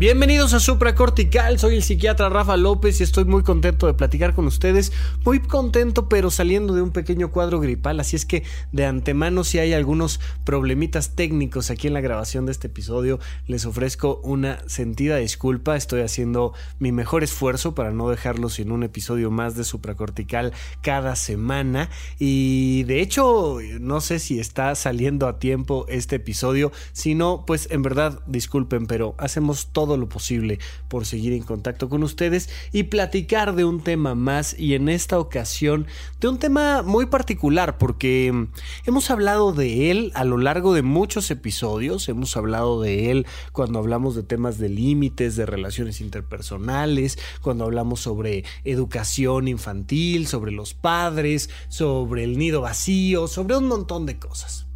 Bienvenidos a Supracortical, soy el psiquiatra Rafa López y estoy muy contento de platicar con ustedes. Muy contento, pero saliendo de un pequeño cuadro gripal, así es que de antemano si hay algunos problemitas técnicos aquí en la grabación de este episodio, les ofrezco una sentida disculpa. Estoy haciendo mi mejor esfuerzo para no dejarlo sin un episodio más de Supracortical cada semana y de hecho no sé si está saliendo a tiempo este episodio, si no, pues en verdad disculpen, pero hacemos todo lo posible por seguir en contacto con ustedes y platicar de un tema más y en esta ocasión de un tema muy particular porque mm, hemos hablado de él a lo largo de muchos episodios, hemos hablado de él cuando hablamos de temas de límites, de relaciones interpersonales, cuando hablamos sobre educación infantil, sobre los padres, sobre el nido vacío, sobre un montón de cosas.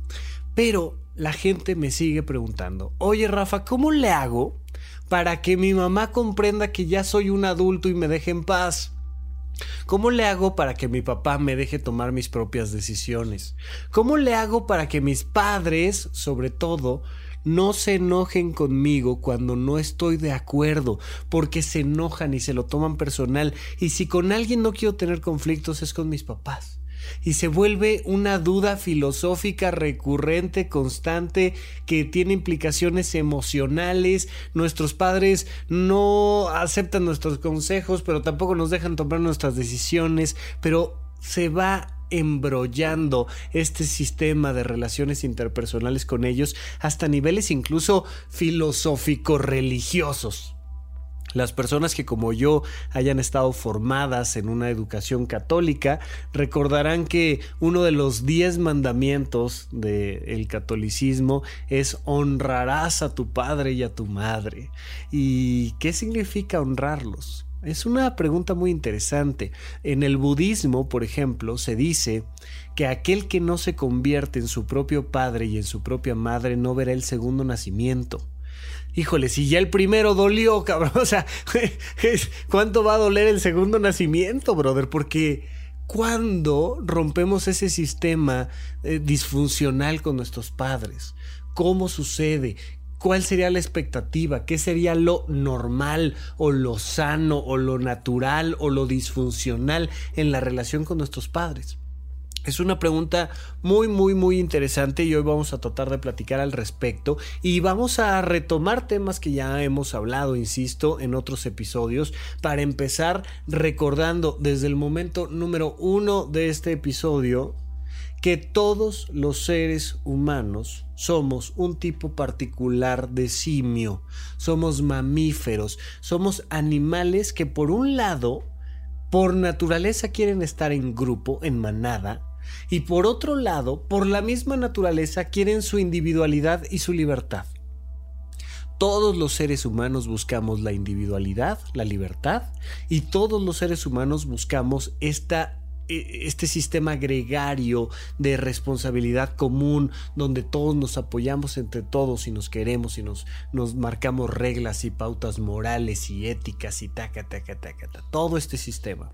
Pero la gente me sigue preguntando, oye Rafa, ¿cómo le hago para que mi mamá comprenda que ya soy un adulto y me deje en paz? ¿Cómo le hago para que mi papá me deje tomar mis propias decisiones? ¿Cómo le hago para que mis padres, sobre todo, no se enojen conmigo cuando no estoy de acuerdo, porque se enojan y se lo toman personal, y si con alguien no quiero tener conflictos es con mis papás y se vuelve una duda filosófica recurrente, constante, que tiene implicaciones emocionales. Nuestros padres no aceptan nuestros consejos, pero tampoco nos dejan tomar nuestras decisiones, pero se va embrollando este sistema de relaciones interpersonales con ellos hasta niveles incluso filosófico religiosos. Las personas que como yo hayan estado formadas en una educación católica recordarán que uno de los diez mandamientos del catolicismo es honrarás a tu padre y a tu madre. ¿Y qué significa honrarlos? Es una pregunta muy interesante. En el budismo, por ejemplo, se dice que aquel que no se convierte en su propio padre y en su propia madre no verá el segundo nacimiento híjole, si ya el primero dolió, cabrón, o sea, ¿cuánto va a doler el segundo nacimiento, brother? Porque cuando rompemos ese sistema eh, disfuncional con nuestros padres, ¿cómo sucede? ¿Cuál sería la expectativa? ¿Qué sería lo normal o lo sano o lo natural o lo disfuncional en la relación con nuestros padres? Es una pregunta muy, muy, muy interesante y hoy vamos a tratar de platicar al respecto y vamos a retomar temas que ya hemos hablado, insisto, en otros episodios. Para empezar recordando desde el momento número uno de este episodio que todos los seres humanos somos un tipo particular de simio, somos mamíferos, somos animales que por un lado, por naturaleza quieren estar en grupo, en manada, y por otro lado, por la misma naturaleza, quieren su individualidad y su libertad. Todos los seres humanos buscamos la individualidad, la libertad, y todos los seres humanos buscamos esta e, este sistema gregario de responsabilidad común donde todos nos apoyamos entre todos y nos queremos y nos, nos marcamos reglas y pautas morales y éticas y taca, taca, taca, taca, todo este sistema.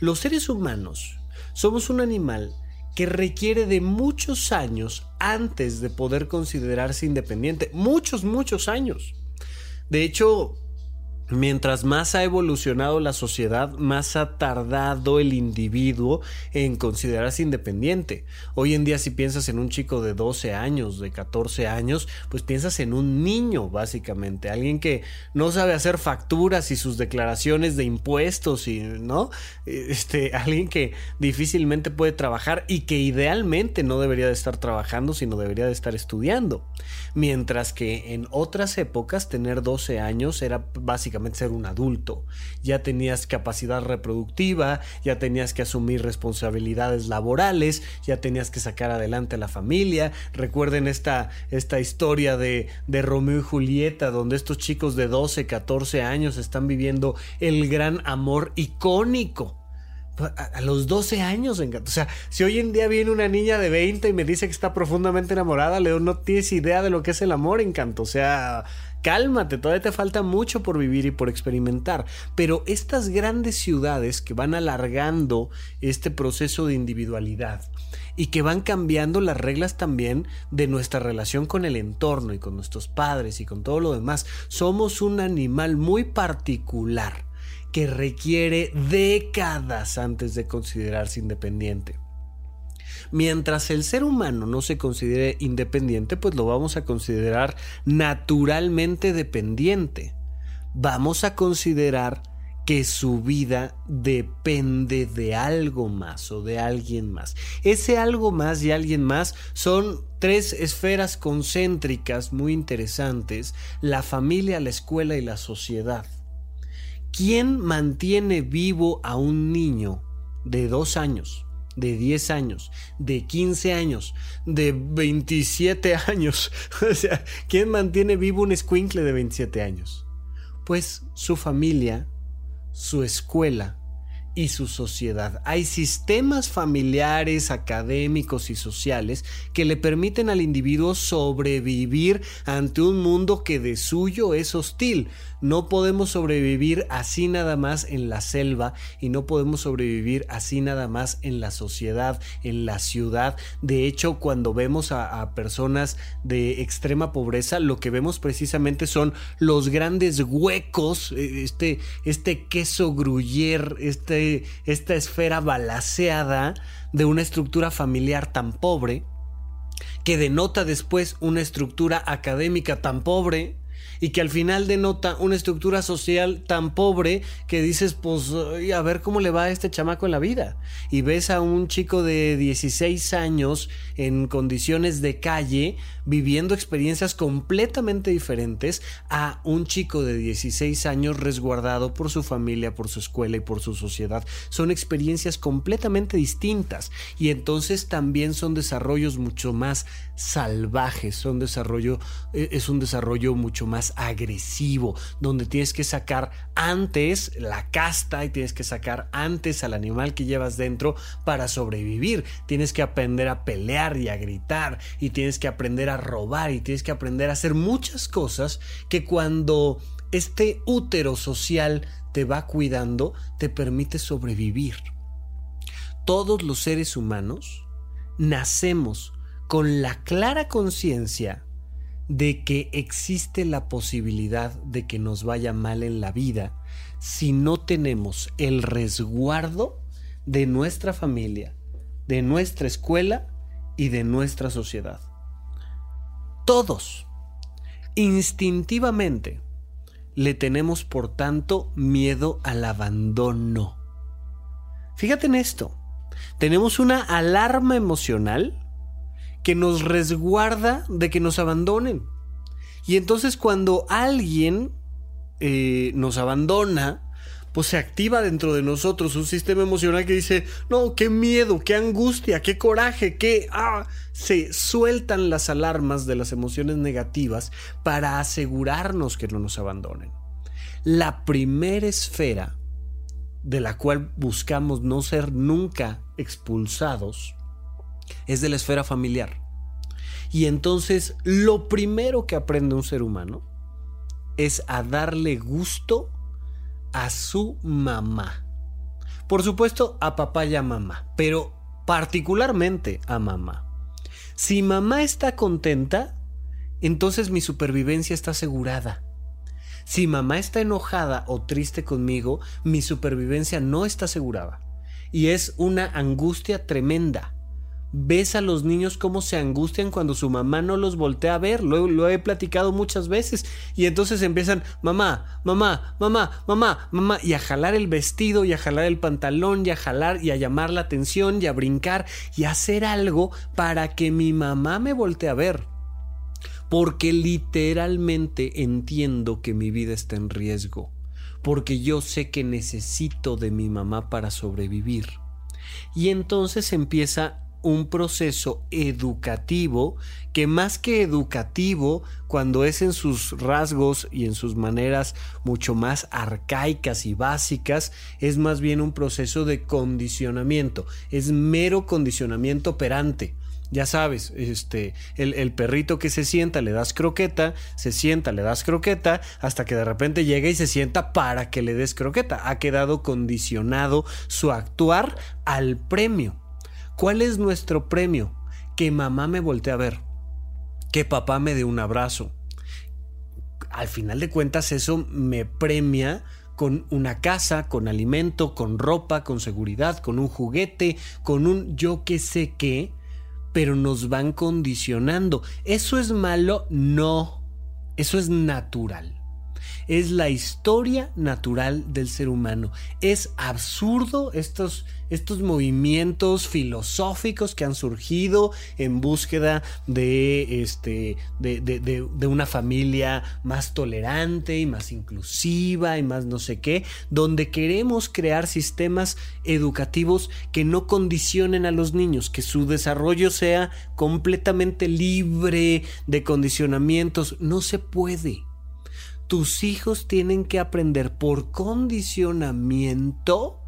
Los seres humanos somos un animal que requiere de muchos años antes de poder considerarse independiente. Muchos, muchos años. De hecho, Mientras más ha evolucionado la sociedad, más ha tardado el individuo en considerarse independiente. Hoy en día si piensas en un chico de 12 años, de 14 años, pues piensas en un niño básicamente, alguien que no sabe hacer facturas y sus declaraciones de impuestos y no, este, alguien que difícilmente puede trabajar y que idealmente no debería de estar trabajando, sino debería de estar estudiando. Mientras que en otras épocas tener 12 años era básicamente ser un adulto. Ya tenías capacidad reproductiva, ya tenías que asumir responsabilidades laborales, ya tenías que sacar adelante a la familia. Recuerden esta, esta historia de, Romeo y Julieta, donde estos chicos de 12, 14 años están viviendo el gran amor icónico a, los 12 años, O sea, si hoy en día viene una niña de 20 y me dice que está profundamente enamorada, Leo, no tienes idea de lo que es el amor, encanto. O sea, cálmate, todavía te falta mucho por vivir y por experimentar. Pero estas grandes ciudades que van alargando este proceso de individualidad y que van cambiando las reglas también de nuestra relación con el entorno y con nuestros padres y con todo lo demás, somos un animal muy particular que requiere décadas antes de considerarse independiente. Mientras el ser humano no se considere independiente, pues lo vamos a considerar naturalmente dependiente. Vamos a considerar que su vida depende de algo más o de alguien más. Ese algo más y alguien más son tres esferas concéntricas muy interesantes, la familia, la escuela y la sociedad. ¿Quién mantiene vivo a un niño de dos años? De 10 años, de 15 años, de 27 años. o sea, ¿quién mantiene vivo un escuincle de 27 años? Pues su familia, su escuela y su sociedad. Hay sistemas familiares, académicos y sociales que le permiten al individuo sobrevivir ante un mundo que de suyo es hostil. No podemos sobrevivir así nada más en la selva y no podemos sobrevivir así nada más en la sociedad, en la ciudad. De hecho, cuando vemos a, personas de extrema pobreza, lo que vemos precisamente son los grandes huecos, eh, este, este queso gruyer, este, esta esfera balaseada de una estructura familiar tan pobre que denota después una estructura académica tan pobre y que al final denota una estructura social tan pobre que dices, pues a ver cómo le va a este chamaco en la vida. Y ves a un chico de 16 años en condiciones de calle viviendo experiencias completamente diferentes a un chico de 16 años resguardado por su familia, por su escuela y por su sociedad. Son experiencias completamente distintas y entonces también son desarrollos mucho más salvajes, son desarrollo, e, es un desarrollo mucho más agresivo, donde tienes que sacar antes la casta y tienes que sacar antes al animal que llevas dentro para sobrevivir. Tienes que aprender a pelear y a gritar y tienes que aprender a robar y tienes que aprender a hacer muchas cosas que cuando este útero social te va cuidando, te permite sobrevivir. Todos los seres humanos nacemos con la clara conciencia de que existe la posibilidad de que nos vaya mal en la vida si no tenemos el resguardo de nuestra familia, de nuestra escuela y de nuestra sociedad. Todos, instintivamente, le tenemos por tanto miedo al abandono. Fíjate en esto, tenemos una alarma emocional que nos resguarda de que nos abandonen. Y entonces cuando alguien eh, nos abandona, pues se activa dentro de nosotros un sistema emocional que dice, no, qué miedo, qué angustia, qué coraje, qué... Ah, se sueltan las alarmas de las emociones negativas para asegurarnos que no nos abandonen. La primera esfera de la cual buscamos no ser nunca expulsados es de la esfera familiar. Y entonces lo primero que aprende un ser humano es a darle gusto a su mamá. Por supuesto, a papá y a mamá, pero particularmente a mamá. Si mamá está contenta, entonces mi supervivencia está asegurada. Si mamá está enojada o triste conmigo, mi supervivencia no está asegurada. Y es una angustia tremenda ves a los niños cómo se angustian cuando su mamá no los voltea a ver. Lo, he platicado muchas veces. Y entonces empiezan, mamá, mamá, mamá, mamá, mamá, y a jalar el vestido, y a jalar el pantalón, y a jalar, y a llamar la atención, y a brincar, y a hacer algo para que mi mamá me voltee a ver. Porque literalmente entiendo que mi vida está en riesgo. Porque yo sé que necesito de mi mamá para sobrevivir. Y entonces empieza un proceso educativo que más que educativo, cuando es en sus rasgos y en sus maneras mucho más arcaicas y básicas, es más bien un proceso de condicionamiento, es mero condicionamiento operante. ya sabes, este, el, perrito que se sienta, le das croqueta, se sienta, le das croqueta, hasta que de repente llega y se sienta para que le des croqueta. Ha quedado condicionado su actuar al premio. ¿Cuál es nuestro premio? Que mamá me voltee a ver, que papá me dé un abrazo. Al final de cuentas eso me premia con una casa, con alimento, con ropa, con seguridad, con un juguete, con un yo que sé qué, pero nos van condicionando. ¿Eso es malo? No, eso es natural es la historia natural del ser humano. Es absurdo estos, estos movimientos filosóficos que han surgido en búsqueda de, este, de, de, una familia más tolerante y más inclusiva y más no sé qué, donde queremos crear sistemas educativos que no condicionen a los niños, que su desarrollo sea completamente libre de condicionamientos. No se puede tus hijos tienen que aprender por condicionamiento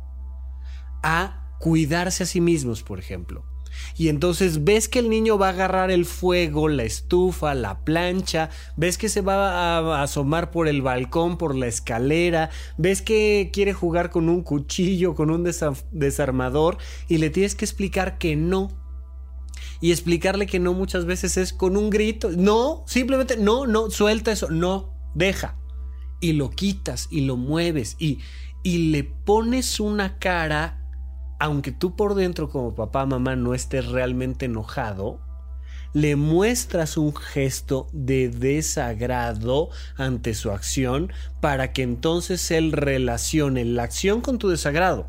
a cuidarse a sí mismos, por ejemplo. Y entonces ves que el niño va a agarrar el fuego, la estufa, la plancha, ves que se va a asomar por el balcón, por la escalera, ves que quiere jugar con un cuchillo, con un desarmador y le tienes que explicar que no. Y explicarle que no muchas veces es con un grito. No, simplemente no, no, suelta eso, no deja. Y lo quitas y lo mueves y, y le pones una cara, aunque tú por dentro como papá, mamá no estés realmente enojado, le muestras un gesto de desagrado ante su acción para que entonces él relacione la acción con tu desagrado.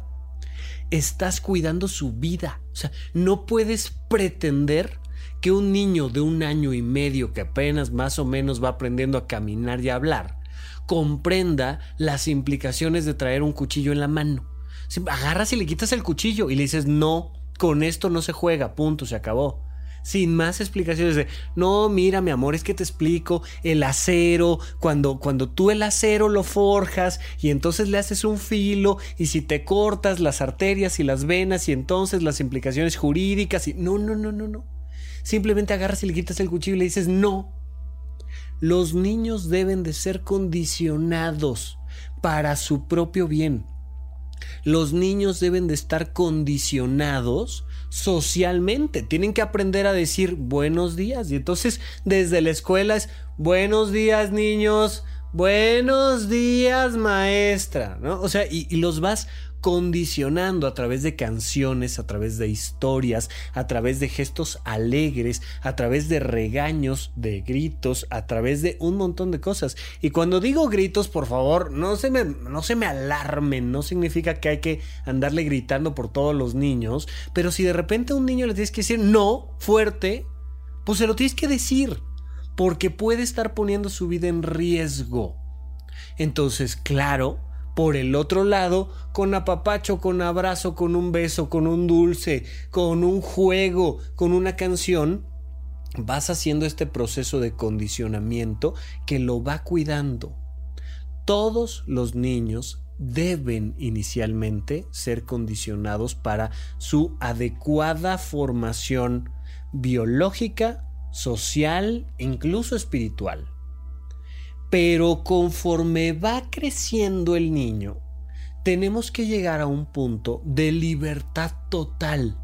Estás cuidando su vida. O sea, no puedes pretender que un niño de un año y medio que apenas más o menos va aprendiendo a caminar y a hablar, comprenda las implicaciones de traer un cuchillo en la mano. Agarras y le quitas el cuchillo y le dices, no, con esto no se juega, punto, se acabó. Sin más explicaciones de, no, mira, mi amor, es que te explico, el acero, cuando, cuando tú el acero lo forjas y entonces le haces un filo y si te cortas las arterias y las venas y entonces las implicaciones jurídicas y no, no, no, no, no. Simplemente agarras y le quitas el cuchillo y le dices no. Los niños deben de ser condicionados para su propio bien. Los niños deben de estar condicionados socialmente. Tienen que aprender a decir buenos días. Y entonces desde la escuela es buenos días niños, buenos días maestra. ¿no? O sea, y, y los vas condicionando a través de canciones, a través de historias, a través de gestos alegres, a través de regaños, de gritos, a través de un montón de cosas. Y cuando digo gritos, por favor, no se me, no se me alarmen, no significa que hay que andarle gritando por todos los niños, pero si de repente a un niño le tienes que decir no fuerte, pues se lo tienes que decir, porque puede estar poniendo su vida en riesgo. Entonces, claro, por el otro lado, con apapacho, con abrazo, con un beso, con un dulce, con un juego, con una canción, vas haciendo este proceso de condicionamiento que lo va cuidando. Todos los niños deben inicialmente ser condicionados para su adecuada formación biológica, social incluso espiritual. Pero conforme va creciendo el niño, tenemos que llegar a un punto de libertad total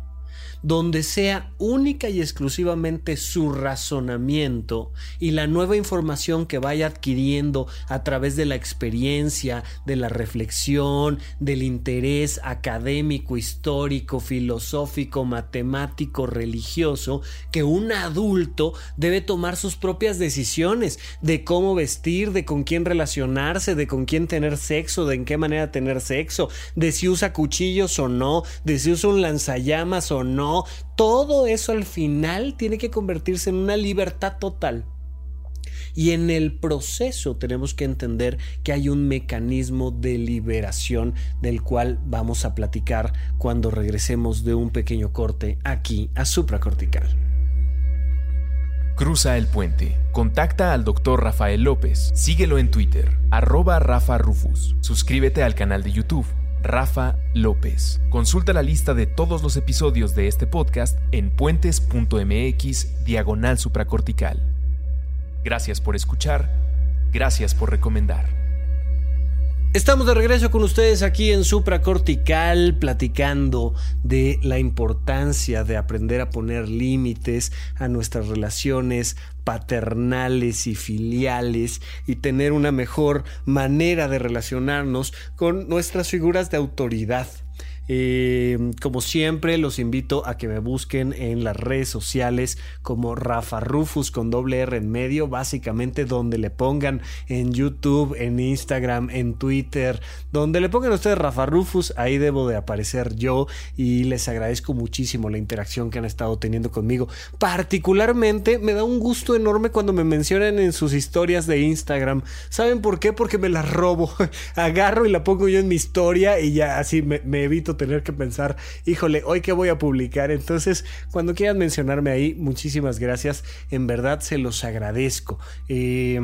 donde sea única y exclusivamente su razonamiento y la nueva información que vaya adquiriendo a través de la experiencia, de la reflexión, del interés académico, histórico, filosófico, matemático, religioso, que un adulto debe tomar sus propias decisiones de cómo vestir, de con quién relacionarse, de con quién tener sexo, de en qué manera tener sexo, de si usa cuchillos o no, de si usa un lanzallamas o no, todo eso al final tiene que convertirse en una libertad total. Y en el proceso tenemos que entender que hay un mecanismo de liberación del cual vamos a platicar cuando regresemos de un pequeño corte aquí a supracortical. Cruza el puente. Contacta al doctor Rafael López. Síguelo en Twitter, arroba Rafa Rufus. Suscríbete al canal de YouTube Rafa López. Consulta la lista de todos los episodios de este podcast en puentes.mx diagonal supracortical. Gracias por escuchar, gracias por recomendar. Estamos de regreso con ustedes aquí en Supracortical platicando de la importancia de aprender a poner límites a nuestras relaciones paternales y filiales y tener una mejor manera de relacionarnos con nuestras figuras de autoridad. Eh, como siempre, los invito a que me busquen en las redes sociales como Rafa Rufus con doble R en medio, básicamente donde le pongan en YouTube, en Instagram, en Twitter, donde le pongan ustedes Rafa Rufus, ahí debo de aparecer yo y les agradezco muchísimo la interacción que han estado teniendo conmigo. Particularmente me da un gusto enorme cuando me mencionan en sus historias de Instagram. ¿Saben por qué? Porque me las robo. Agarro y la pongo yo en mi historia y ya así me evito tener que pensar, híjole, hoy qué voy a publicar. Entonces, cuando quieran mencionarme ahí, muchísimas gracias. En verdad se los agradezco. Eh,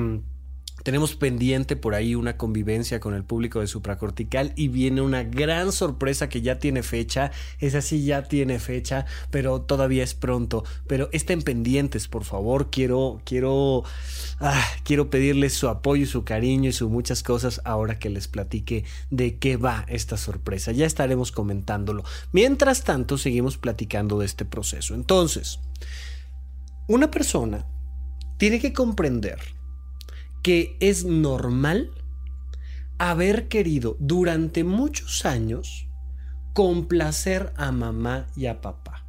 tenemos pendiente por ahí una convivencia con el público de supracortical y viene una gran sorpresa que ya tiene fecha. Es así, ya tiene fecha, pero todavía es pronto. Pero estén pendientes, por favor. Quiero, quiero, ah, quiero pedirles su apoyo su cariño y su muchas cosas ahora que les platique de qué va esta sorpresa. Ya estaremos comentándolo. Mientras tanto, seguimos platicando de este proceso. Entonces, una persona tiene que comprender que es normal haber querido durante muchos años complacer a mamá y a papá.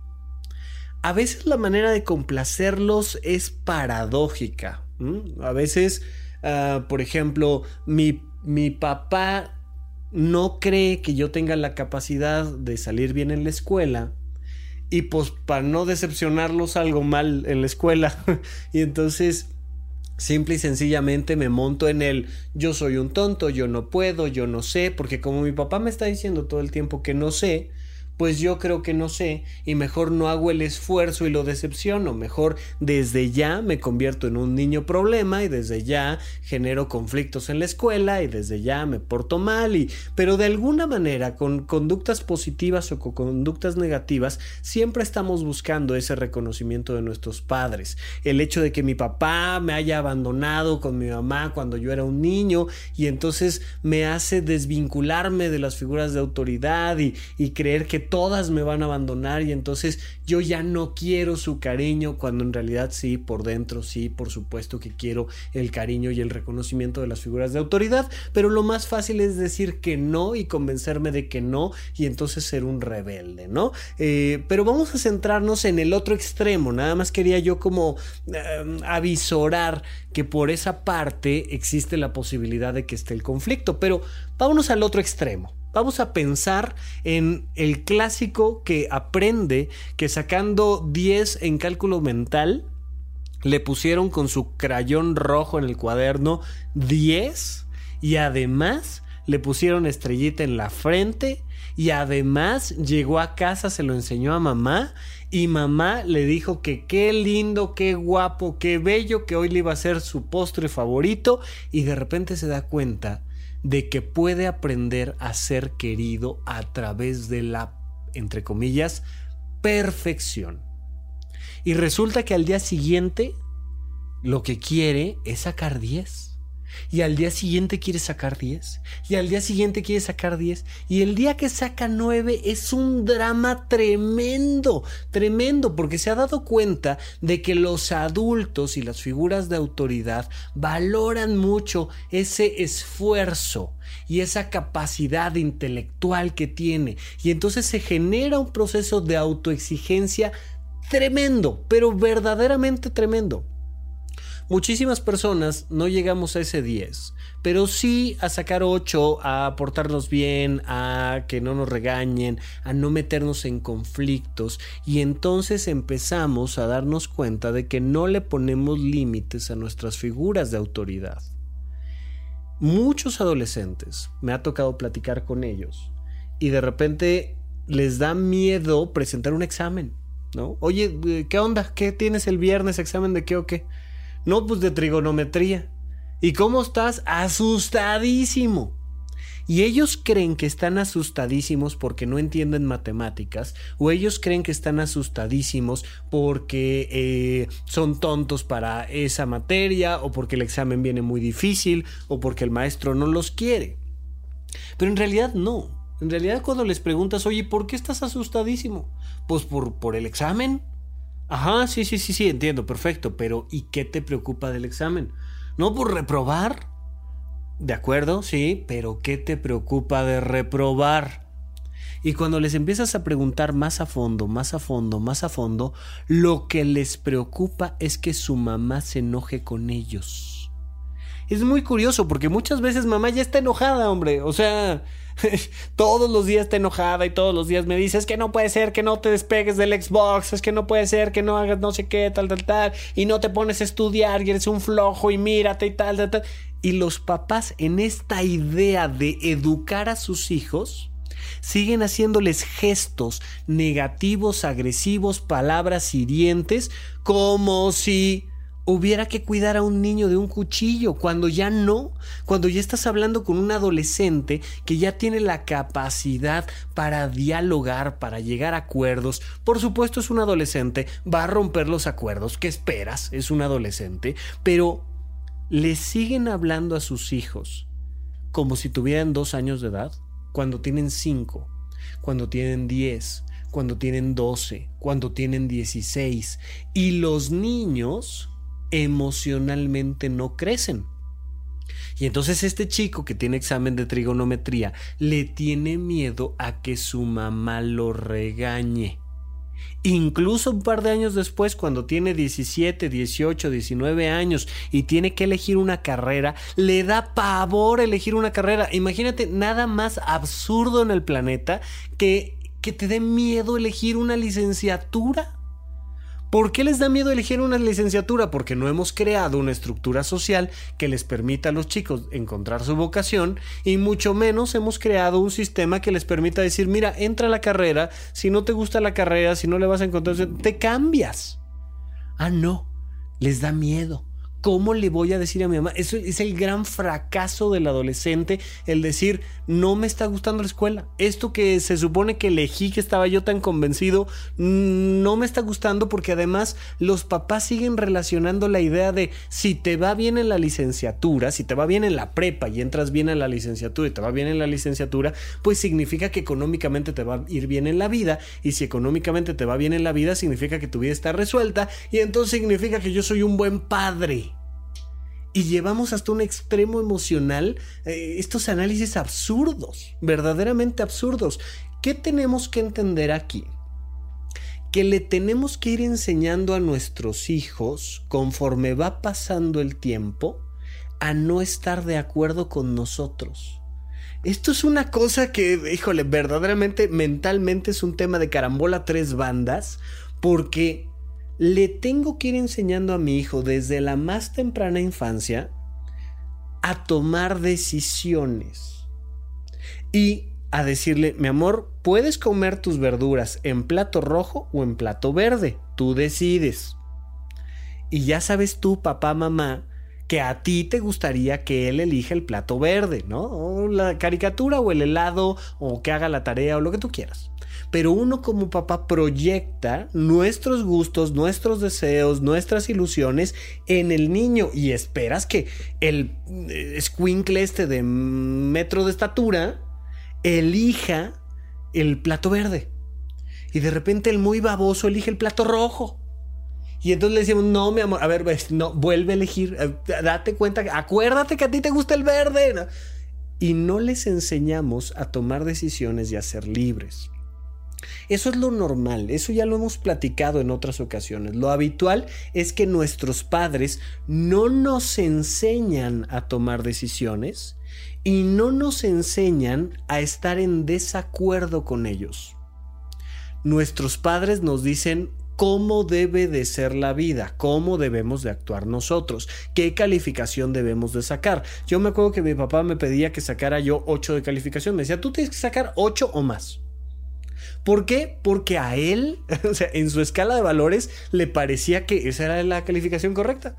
A veces la manera de complacerlos es paradójica. A veces, ah, por ejemplo, mi, mi papá no cree que yo tenga la capacidad de salir bien en la escuela y pues para no decepcionarlos algo mal en la escuela y entonces Simple y sencillamente me monto en el yo soy un tonto, yo no puedo, yo no sé, porque como mi papá me está diciendo todo el tiempo que no sé, pues yo creo que no sé y mejor no hago el esfuerzo y lo decepciono, mejor desde ya me convierto en un niño problema y desde ya genero conflictos en la escuela y desde ya me porto mal y pero de alguna manera con conductas positivas o con conductas negativas siempre estamos buscando ese reconocimiento de nuestros padres. El hecho de que mi papá me haya abandonado con mi mamá cuando yo era un niño y entonces me hace desvincularme de las figuras de autoridad y, y creer que todas me van a abandonar y entonces yo ya no quiero su cariño cuando en realidad sí, por dentro sí, por supuesto que quiero el cariño y el reconocimiento de las figuras de autoridad, pero lo más fácil es decir que no y convencerme de que no y entonces ser un rebelde, ¿no? Eh, pero vamos a centrarnos en el otro extremo, nada más quería yo como em, avisorar que por esa parte existe la posibilidad de que esté el conflicto, pero vámonos al otro extremo. Vamos a pensar en el clásico que aprende que sacando 10 en cálculo mental, le pusieron con su crayón rojo en el cuaderno 10 y además le pusieron estrellita en la frente y además llegó a casa, se lo enseñó a mamá y mamá le dijo que qué lindo, qué guapo, qué bello, que hoy le iba a ser su postre favorito y de repente se da cuenta de que puede aprender a ser querido a través de la, entre comillas, perfección. Y resulta que al día siguiente lo que quiere es sacar 10 y al día siguiente quiere sacar 10 y al día siguiente quiere sacar 10 y el día que saca 9 es un drama tremendo, tremendo porque se ha dado cuenta de que los adultos y las figuras de autoridad valoran mucho ese esfuerzo y esa capacidad intelectual que tiene y entonces se genera un proceso de autoexigencia tremendo, pero verdaderamente tremendo. Muchísimas personas no llegamos a ese 10, pero sí a sacar 8, a portarnos bien, a que no nos regañen, a no meternos en conflictos y entonces empezamos a darnos cuenta de que no le ponemos límites a nuestras figuras de autoridad. Muchos adolescentes, me ha tocado platicar con ellos y de repente les da miedo presentar un examen, ¿no? Oye, ¿qué onda? ¿Qué tienes el viernes? ¿Examen de qué o qué? No, pues de trigonometría. ¿Y cómo estás? Asustadísimo. Y ellos creen que están asustadísimos porque no entienden matemáticas, o ellos creen que están asustadísimos porque eh, son tontos para esa materia, o porque el examen viene muy difícil, o porque el maestro no los quiere. Pero en realidad no. En realidad cuando les preguntas, oye, ¿por qué estás asustadísimo? Pues por, por el examen. Ajá, sí, sí, sí, sí, entiendo, perfecto. Pero ¿y qué te preocupa del examen? ¿No por reprobar? De acuerdo, sí, pero ¿qué te preocupa de reprobar? Y cuando les empiezas a preguntar más a fondo, más a fondo, más a fondo, lo que les preocupa es que su mamá se enoje con ellos. Es muy curioso porque muchas veces mamá ya está enojada, hombre. O sea, todos los días está enojada y todos los días me dices que no puede ser que no te despegues del Xbox, es que no puede ser que no hagas no sé qué, tal, tal, tal, y no te pones a estudiar y eres un flojo y mírate y tal, tal, tal. Y los papás en esta idea de educar a sus hijos, siguen haciéndoles gestos negativos, agresivos, palabras hirientes, como si hubiera que cuidar a un niño de un cuchillo, cuando ya no, cuando ya estás hablando con un adolescente que ya tiene la capacidad para dialogar, para llegar a acuerdos. Por supuesto es un adolescente, va a romper los acuerdos, ¿qué esperas? Es un adolescente, pero le siguen hablando a sus hijos como si tuvieran dos años de edad, cuando tienen cinco, cuando tienen diez, cuando tienen doce, cuando tienen dieciséis, y los niños emocionalmente no crecen. Y entonces este chico que tiene examen de trigonometría le tiene miedo a que su mamá lo regañe. Incluso un par de años después, cuando tiene 17, 18, 19 años y tiene que elegir una carrera, le da pavor elegir una carrera. Imagínate nada más absurdo en el planeta que, que te dé miedo elegir una licenciatura. ¿Por qué les da miedo elegir una licenciatura? Porque no hemos creado una estructura social que les permita a los chicos encontrar su vocación y mucho menos hemos creado un sistema que les permita decir, mira, entra a la carrera, si no te gusta la carrera, si no le vas a encontrar, te cambias. Ah, no, les da miedo. ¿Cómo le voy a decir a mi mamá? Eso es el gran fracaso del adolescente, el decir, no me está gustando la escuela. Esto que se supone que elegí, que estaba yo tan convencido, no me está gustando porque además los papás siguen relacionando la idea de si te va bien en la licenciatura, si te va bien en la prepa y entras bien en la licenciatura y te va bien en la licenciatura, pues significa que económicamente te va a ir bien en la vida y si económicamente te va bien en la vida significa que tu vida está resuelta y entonces significa que yo soy un buen padre y llevamos hasta un extremo emocional eh, estos análisis absurdos, verdaderamente absurdos. ¿Qué tenemos que entender aquí? Que le tenemos que ir enseñando a nuestros hijos, conforme va pasando el tiempo, a no estar de acuerdo con nosotros. Esto es una cosa que, híjole, verdaderamente mentalmente es un tema de carambola tres bandas, porque le tengo que ir enseñando a mi hijo desde la más temprana infancia a tomar decisiones y a decirle, mi amor, puedes comer tus verduras en plato rojo o en plato verde, tú decides. Y ya sabes tú, papá, mamá, que a ti te gustaría que él elija el plato verde, ¿no? O la caricatura o el helado o que haga la tarea o lo que tú quieras pero uno como papá proyecta nuestros gustos, nuestros deseos, nuestras ilusiones en el niño y esperas que el eh, squinkle este de metro de estatura elija el plato verde. Y de repente el muy baboso elige el plato rojo. Y entonces le decimos, no, mi amor, a ver, vuelve a elegir, eh, date cuenta, acuérdate que a ti te gusta el verde. Y no les enseñamos a tomar decisiones y a ser libres. Eso es lo normal, eso ya lo hemos platicado en otras ocasiones. Lo habitual es que nuestros padres no nos enseñan a tomar decisiones y no nos enseñan a estar en desacuerdo con ellos. Nuestros padres nos dicen cómo debe de ser la vida, cómo debemos de actuar nosotros, qué calificación debemos de sacar. Yo me acuerdo que mi papá me pedía que sacara yo 8 de calificación, me decía, tú tienes que sacar 8 o más. ¿Por qué? Porque a él, o sea, en su escala de valores, le parecía que esa era la calificación correcta.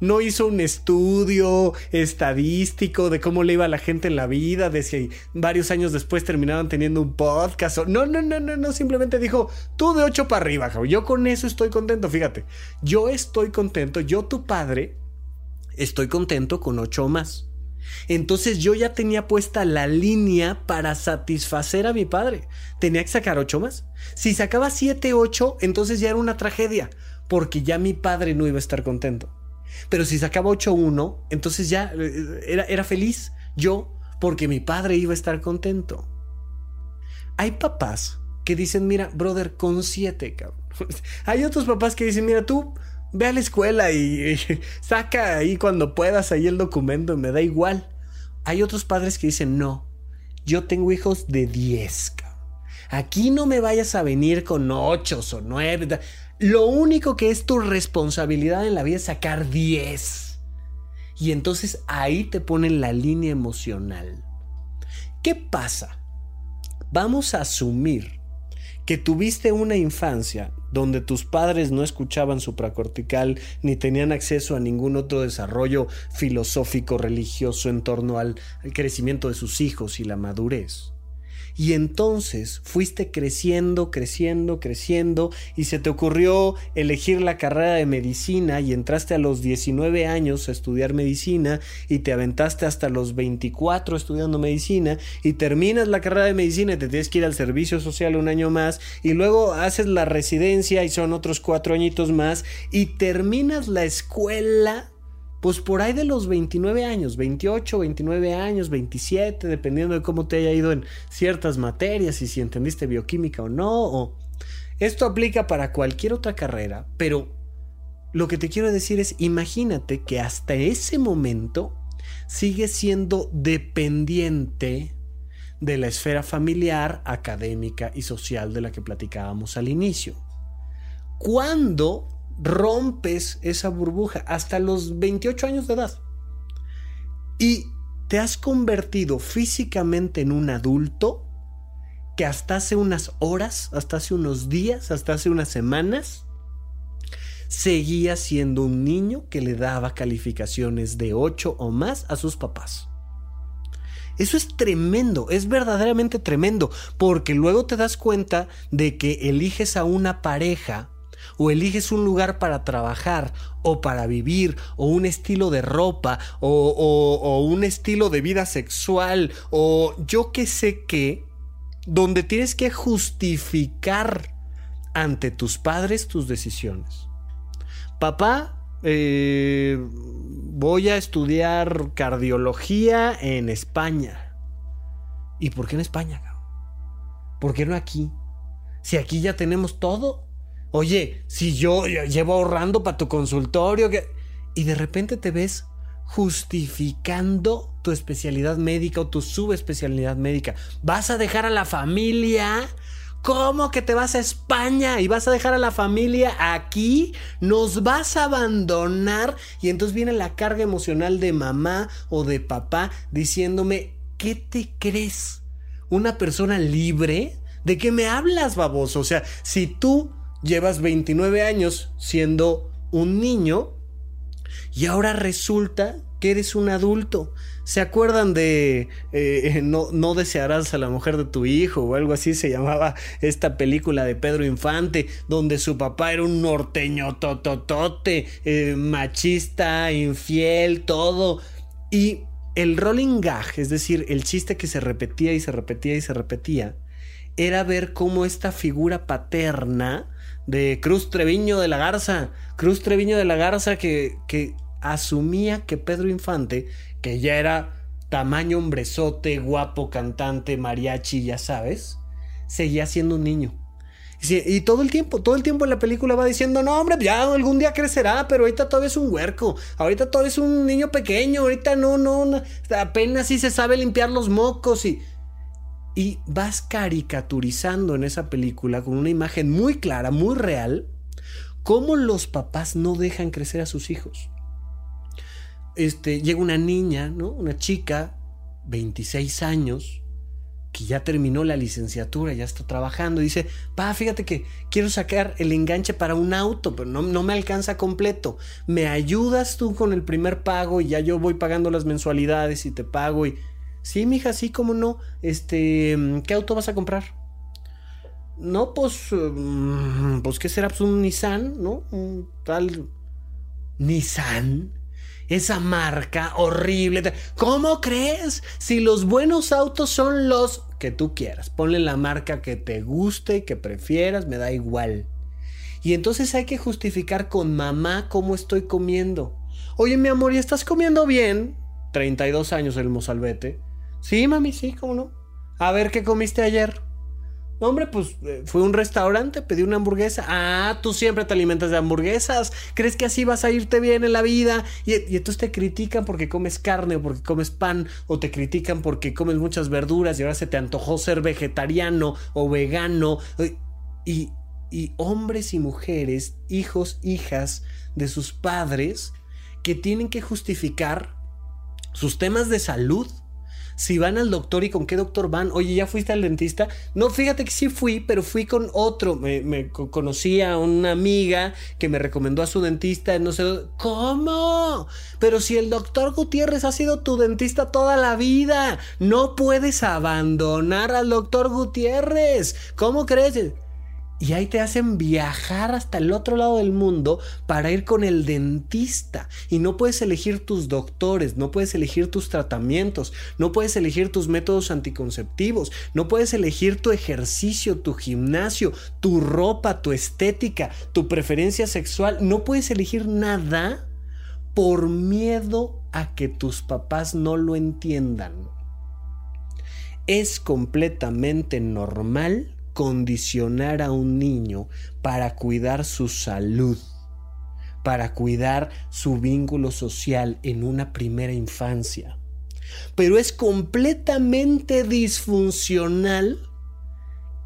No hizo un estudio estadístico de cómo le iba a la gente en la vida, de si varios años después terminaban teniendo un podcast. no, no, no, no, no, simplemente dijo, tú de 8 para arriba, yo con eso estoy contento, fíjate, yo estoy contento, yo tu padre, estoy contento con 8 o más. Entonces yo ya tenía puesta la línea para satisfacer a mi padre. Tenía que sacar 8 más. Si sacaba 7, 8, entonces ya era una tragedia, porque ya mi padre no iba a estar contento. Pero si sacaba 8-1, entonces ya eh, era, era feliz yo, porque mi padre iba a estar contento. Hay papás que dicen, mira, brother, con 7, cabrón. Hay otros papás que dicen, mira, tú ve a la escuela y, saca ahí cuando puedas ahí el documento, me da igual. Hay otros padres que dicen, no, yo tengo hijos de 10, cabrón. Aquí no me vayas a venir con 8 o 9. Lo único que es tu responsabilidad en la vida es sacar 10. Y entonces ahí te ponen la línea emocional. ¿Qué pasa? Vamos a asumir que tuviste una infancia donde tus padres no escuchaban supracortical ni tenían acceso a ningún otro desarrollo filosófico religioso en torno al, al crecimiento de sus hijos y la madurez. Y entonces fuiste creciendo, creciendo, creciendo y se te ocurrió elegir la carrera de medicina y entraste a los 19 años a estudiar medicina y te aventaste hasta los 24 estudiando medicina y terminas la carrera de medicina y te tienes que ir al servicio social un año más y luego haces la residencia y son otros cuatro añitos más y terminas la escuela pues por ahí de los 29 años, 28, 29 años, 27, dependiendo de cómo te haya ido en ciertas materias y si entendiste bioquímica o no. Esto aplica para cualquier otra carrera, pero lo que te quiero decir es, imagínate que hasta ese momento sigues siendo dependiente de la esfera familiar, académica y social de la que platicábamos al inicio. ¿Cuándo rompes esa burbuja hasta los 28 años de edad. Y te has convertido físicamente en un adulto que hasta hace unas horas, hasta hace unos días, hasta hace unas semanas, seguía siendo un niño que le daba calificaciones de 8 o más a sus papás. Eso es tremendo, es verdaderamente tremendo, porque luego te das cuenta de que eliges a una pareja o eliges un lugar para trabajar o para vivir o un estilo de ropa o, un estilo de vida sexual o yo que sé qué, donde tienes que justificar ante tus padres tus decisiones. Papá, eh, voy a estudiar cardiología en España. ¿Y por qué en España? ¿Por qué no aquí? Si aquí ya tenemos todo. Oye, si yo llevo ahorrando para tu consultorio, y de repente te ves justificando tu especialidad médica o tu subespecialidad médica. ¿Vas a dejar a la familia? ¿Cómo que te vas a España y vas a dejar a la familia aquí? ¿Nos vas a abandonar? Y entonces viene la carga emocional de mamá o de papá diciéndome, ¿qué te crees? ¿Una persona libre? ¿De qué me hablas, baboso? O sea, si tú llevas 29 años siendo un niño y ahora resulta que eres un adulto. ¿Se acuerdan de eh, no, no, desearás a la mujer de tu hijo o algo así se llamaba esta película de Pedro Infante donde su papá era un norteño tototote, eh, machista, infiel, todo. Y el rolling gag, es decir, el chiste que se repetía y se repetía y se repetía, era ver cómo esta figura paterna de Cruz Treviño de la Garza. Cruz Treviño de la Garza que, que asumía que Pedro Infante, que ya era tamaño hombrezote, guapo, cantante, mariachi, ya sabes, seguía siendo un niño. Y, todo el tiempo, todo el tiempo en la película va diciendo, no, hombre, ya algún día crecerá, pero ahorita todavía es un huerco, ahorita todavía es un niño pequeño, ahorita no, no, apenas sí se sabe limpiar los mocos y y vas caricaturizando en esa película con una imagen muy clara, muy real, cómo los papás no dejan crecer a sus hijos. Este, llega una niña, ¿no? Una chica, 26 años, que ya terminó la licenciatura, ya está trabajando. Dice, pa, fíjate que quiero sacar el enganche para un auto, pero no, no me alcanza completo. ¿Me ayudas tú con el primer pago y ya yo voy pagando las mensualidades y te pago? Y sí, mija, sí, cómo no. Este, ¿qué auto vas a comprar? No, pues, mm, pues, ¿qué será? Pues un Nissan, ¿no? Un tal Nissan esa marca horrible. ¿Cómo crees? Si los buenos autos son los que tú quieras, ponle la marca que te guste, que prefieras, me da igual. Y entonces hay que justificar con mamá cómo estoy comiendo. Oye, mi amor, ¿y estás comiendo bien? 32 años el mozalbete. Sí, mami, sí, ¿cómo no? A ver qué comiste ayer hombre, pues eh, fue a un restaurante, pedí una hamburguesa. Ah, tú siempre te alimentas de hamburguesas. ¿Crees que así vas a irte bien en la vida? Y, y, entonces te critican porque comes carne o porque comes pan o te critican porque comes muchas verduras y ahora se te antojó ser vegetariano o vegano. Y, y hombres y mujeres, hijos, hijas de sus padres que tienen que justificar sus temas de salud si van al doctor y con qué doctor van. Oye, ¿ya fuiste al dentista? No, fíjate que sí fui, pero fui con otro. Me, conocí a una amiga que me recomendó a su dentista. No sé, ¿cómo? Pero si el doctor Gutiérrez ha sido tu dentista toda la vida, no puedes abandonar al doctor Gutiérrez. ¿Cómo crees? Y ahí te hacen viajar hasta el otro lado del mundo para ir con el dentista. Y no puedes elegir tus doctores, no puedes elegir tus tratamientos, no puedes elegir tus métodos anticonceptivos, no puedes elegir tu ejercicio, tu gimnasio, tu ropa, tu estética, tu preferencia sexual. No puedes elegir nada por miedo a que tus papás no lo entiendan. Es completamente normal condicionar a un niño para cuidar su salud, para cuidar su vínculo social en una primera infancia. Pero es completamente disfuncional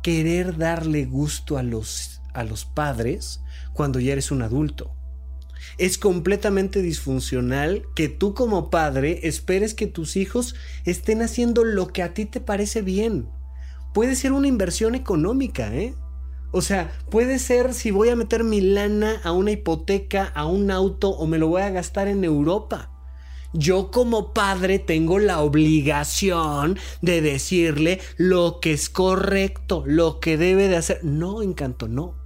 querer darle gusto a los, a los padres cuando ya eres un adulto. Es completamente disfuncional que tú como padre esperes que tus hijos estén haciendo lo que a ti te parece bien puede ser una inversión económica, ¿eh? O sea, puede ser si voy a meter mi lana a una hipoteca, a un auto o me lo voy a gastar en Europa. Yo como padre tengo la obligación de decirle lo que es correcto, lo que debe de hacer. No, encanto, no.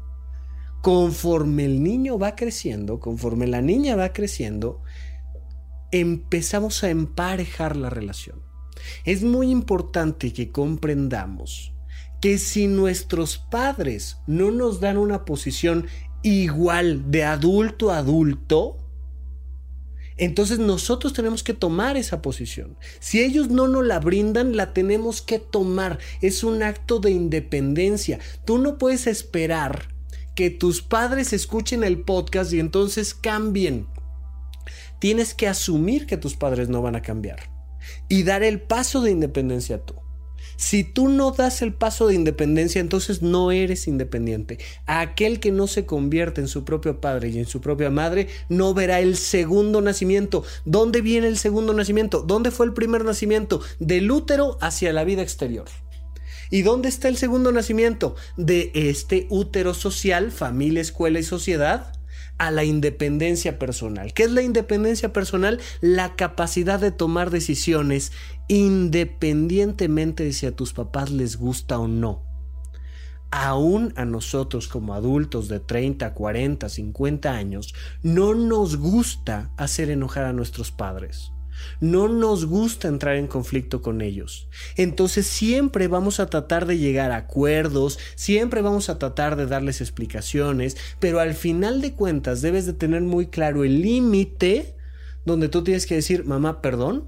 Conforme el niño va creciendo, conforme la niña va creciendo, empezamos a emparejar la relación. Es muy importante que comprendamos que si nuestros padres no nos dan una posición igual de adulto a adulto, entonces nosotros tenemos que tomar esa posición. Si ellos no nos la brindan, la tenemos que tomar. Es un acto de independencia. Tú no puedes esperar que tus padres escuchen el podcast y entonces cambien. Tienes que asumir que tus padres no van a cambiar y dar el paso de independencia tú. Si tú no das el paso de independencia, entonces no eres independiente. Aquel que no se convierte en su propio padre y en su propia madre no verá el segundo nacimiento. ¿Dónde viene el segundo nacimiento? ¿Dónde fue el primer nacimiento? Del útero hacia la vida exterior. ¿Y dónde está el segundo nacimiento? De este útero social, familia, escuela y sociedad a la independencia personal. ¿Qué es la independencia personal? La capacidad de tomar decisiones independientemente de si a tus papás les gusta o no. Aún a nosotros como adultos de 30, 40, 50 años, no nos gusta hacer enojar a nuestros padres. No nos gusta entrar en conflicto con ellos. Entonces siempre vamos a tratar de llegar a acuerdos, siempre vamos a tratar de darles explicaciones, pero al final de cuentas debes de tener muy claro el límite donde tú tienes que decir, mamá, perdón,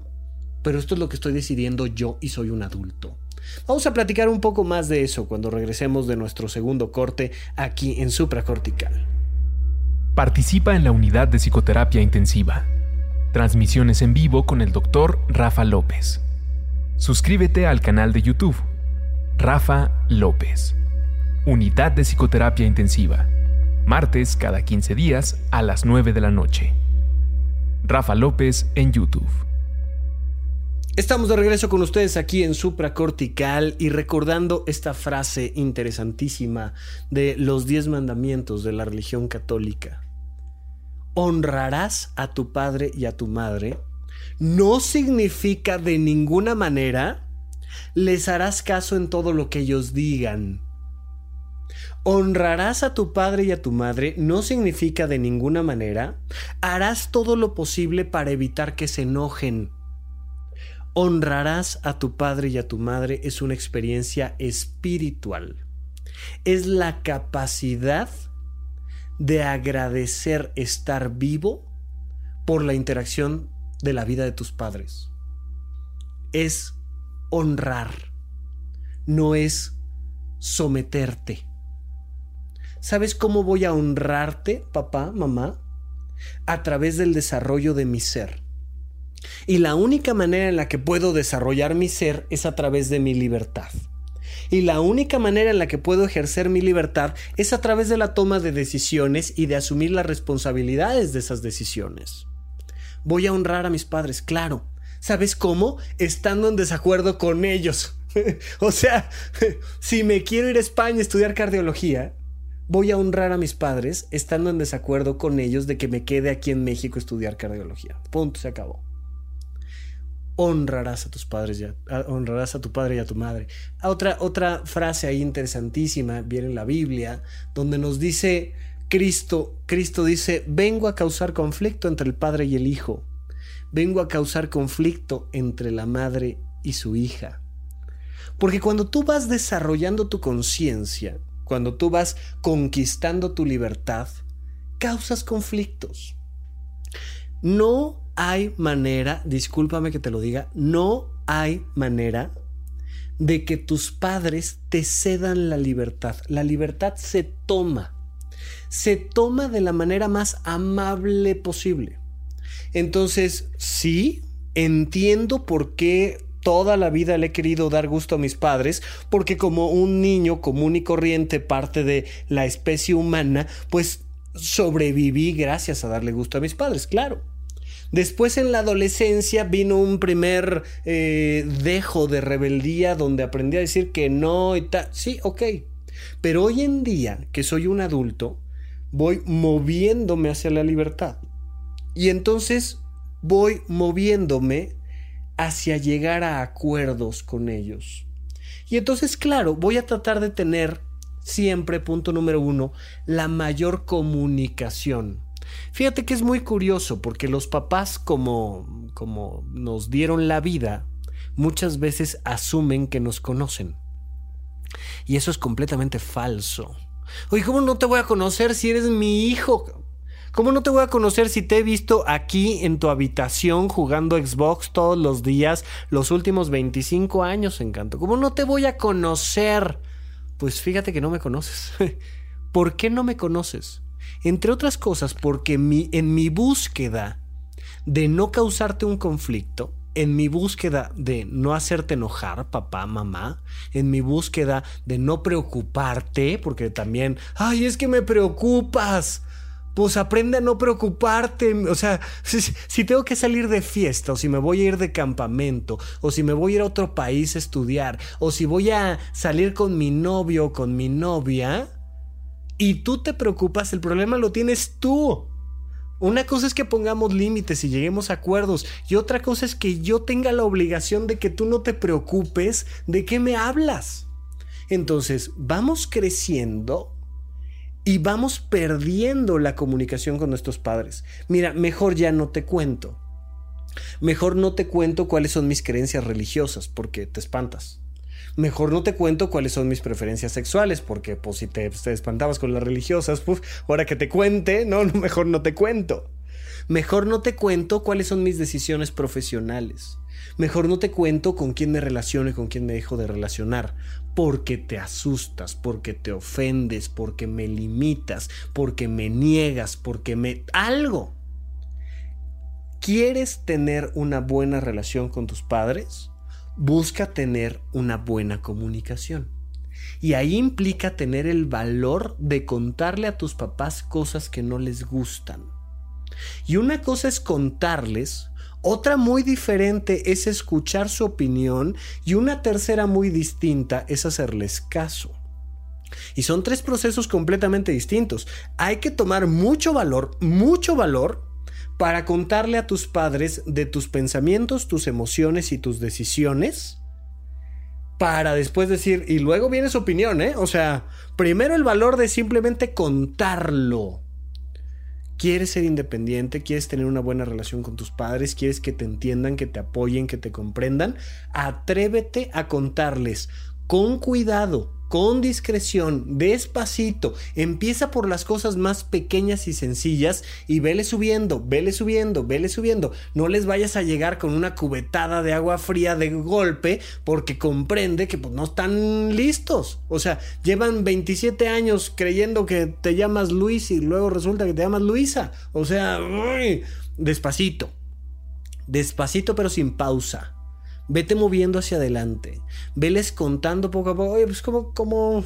pero esto es lo que estoy decidiendo yo y soy un adulto. Vamos a platicar un poco más de eso cuando regresemos de nuestro segundo corte aquí en supracortical. Participa en la unidad de psicoterapia intensiva Transmisiones en vivo con el Dr. Rafa López. Suscríbete al canal de YouTube. Rafa López. Unidad de Psicoterapia Intensiva. Martes cada 15 días a las 9 de la noche. Rafa López en YouTube. Estamos de regreso con ustedes aquí en Supracortical y recordando esta frase interesantísima de los diez mandamientos de la religión católica. Honrarás a tu padre y a tu madre no significa de ninguna manera les harás caso en todo lo que ellos digan. Honrarás a tu padre y a tu madre no significa de ninguna manera harás todo lo posible para evitar que se enojen honrarás a tu padre y a tu madre es una experiencia espiritual. Es la capacidad de agradecer estar vivo por la interacción de la vida de tus padres. Es honrar, no es someterte. ¿Sabes cómo voy a honrarte, papá, mamá? A través del desarrollo de mi ser y la única manera en la que puedo desarrollar mi ser es a través de mi libertad. Y la única manera en la que puedo ejercer mi libertad es a través de la toma de decisiones y de asumir las responsabilidades de esas decisiones. Voy a honrar a mis padres, claro. ¿Sabes cómo? Estando en desacuerdo con ellos. o sea, si me quiero ir a España a estudiar cardiología, voy a honrar a mis padres estando en desacuerdo con ellos de que me quede aquí en México a estudiar cardiología. Punto, se acabó honrarás a tus padres, ya, honrarás a tu padre y a tu madre. Otra, otra frase ahí interesantísima viene en la Biblia, donde nos dice Cristo, Cristo dice, vengo a causar conflicto entre el padre y el hijo, vengo a causar conflicto entre la madre y su hija. Porque cuando tú vas desarrollando tu conciencia, cuando tú vas conquistando tu libertad, causas conflictos. No hay manera, discúlpame que te lo diga, no hay manera de que tus padres te cedan la libertad. La libertad se toma. Se toma de la manera más amable posible. Entonces, sí, entiendo por qué toda la vida le he querido dar gusto a mis padres, porque como un niño común y corriente, parte de la especie humana, pues sobreviví gracias a darle gusto a mis padres, claro. Después en la adolescencia vino un primer eh, dejo de rebeldía donde aprendí a decir que no y tal. Sí, ok. Pero hoy en día, que soy un adulto, voy moviéndome hacia la libertad. Y entonces voy moviéndome hacia llegar a acuerdos con ellos. Y entonces, claro, voy a tratar de tener siempre, punto número uno, la mayor comunicación. Fíjate que es muy curioso porque los papás como, como nos dieron la vida, muchas veces asumen que nos conocen. Y eso es completamente falso. Oye, ¿cómo no te voy a conocer si eres mi hijo? ¿Cómo no te voy a conocer si te he visto aquí en tu habitación jugando Xbox todos los días los últimos 25 años, encanto? ¿Cómo no te voy a conocer? Pues fíjate que no me conoces. ¿Por qué no me conoces? Entre otras cosas porque en mi búsqueda de no causarte un conflicto, en mi búsqueda de no hacerte enojar, papá, mamá, en mi búsqueda de no preocuparte, porque también, ay, es que me preocupas. Pues aprende a no preocuparte. O sea, si, si, tengo que salir de fiesta, o si me voy a ir de campamento, o si me voy a ir a otro país a estudiar, o si voy a salir con mi novio o con mi novia, y tú te preocupas, el problema lo tienes tú. Una cosa es que pongamos límites y lleguemos a acuerdos y otra cosa es que yo tenga la obligación de que tú no te preocupes de qué me hablas. Entonces, vamos creciendo y vamos perdiendo la comunicación con nuestros padres. Mira, mejor ya no te cuento. Mejor no te cuento cuáles son mis creencias religiosas porque te espantas mejor no te cuento cuáles son mis preferencias sexuales, porque pues si te, espantabas con las religiosas, ahora que te cuente, no, mejor no te cuento. Mejor no te cuento cuáles son mis decisiones profesionales. Mejor no te cuento con quién me relaciono y con quién me dejo de relacionar, porque te asustas, porque te ofendes, porque me limitas, porque me niegas, porque me... algo. ¿Quieres tener una buena relación con tus padres? Busca tener una buena comunicación. Y ahí implica tener el valor de contarle a tus papás cosas que no les gustan. Y una cosa es contarles, Otra muy diferente es escuchar su opinión y una tercera muy distinta es hacerles caso. Y son tres procesos completamente distintos. Hay que tomar mucho valor, mucho valor para contarle a tus padres de tus pensamientos, tus emociones y tus decisiones. Para después decir, y luego viene su opinión, ¿eh? O sea, primero el valor de simplemente contarlo. ¿Quieres ser independiente? ¿Quieres tener una buena relación con tus padres? ¿Quieres que te entiendan, que te apoyen, que te comprendan? Atrévete a contarles con cuidado, con discreción, despacito. Empieza por las cosas más pequeñas y sencillas y vele subiendo, vele subiendo, vele subiendo. No les vayas a llegar con una cubetada de agua fría de golpe porque comprende que pues, no están listos. O sea, llevan 27 años creyendo que te llamas Luis y luego resulta que te llamas Luisa. O sea, despacito. Despacito pero sin pausa. Vete moviendo hacia adelante. Veles contando poco a poco. Oye, pues como, como,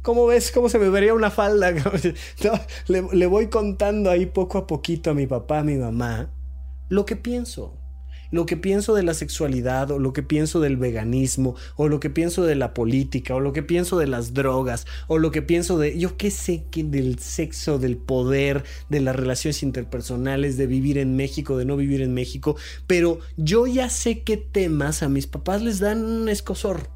¿cómo ves cómo se me vería una falda? le, le voy contando ahí poco a poquito a mi papá, a mi mamá, lo que pienso lo que pienso de la sexualidad o lo que pienso del veganismo o lo que pienso de la política o lo que pienso de las drogas o lo que pienso de yo qué sé que del sexo, del poder, de las relaciones interpersonales, de vivir en México, de no vivir en México, pero yo ya sé qué temas a mis papás les dan un escosor.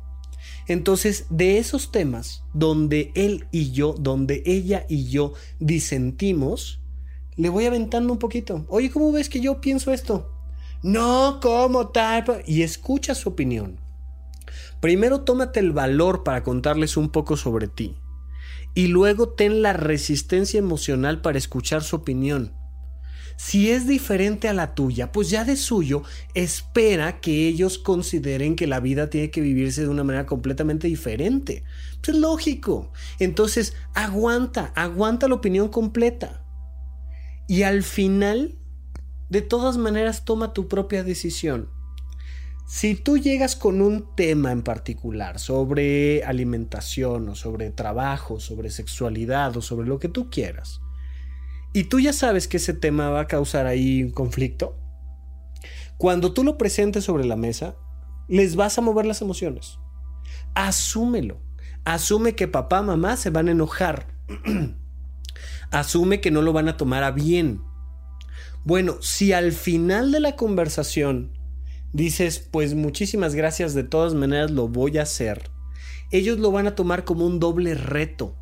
Entonces, de esos temas donde él y yo, donde ella y yo disentimos, le voy aventando un poquito. Oye, ¿cómo ves que yo pienso esto? No, ¿cómo tal? Y escucha su opinión. Primero tómate el valor para contarles un poco sobre ti. Y luego ten la resistencia emocional para escuchar su opinión. Si es diferente a la tuya, pues ya de suyo espera que ellos consideren que la vida tiene que vivirse de una manera completamente diferente. Pues es lógico. Entonces, aguanta, aguanta la opinión completa. Y al final de todas maneras, toma tu propia decisión. Si tú llegas con un tema en particular sobre alimentación o sobre trabajo, sobre sexualidad o sobre lo que tú quieras, y tú ya sabes que ese tema va a causar ahí un conflicto, cuando tú lo presentes sobre la mesa, les vas a mover las emociones. Asúmelo. Asume que papá, mamá se van a enojar. Asume que no lo van a tomar a bien. Bueno, si al final de la conversación dices, pues muchísimas gracias, de todas maneras lo voy a hacer, ellos lo van a tomar como un doble reto.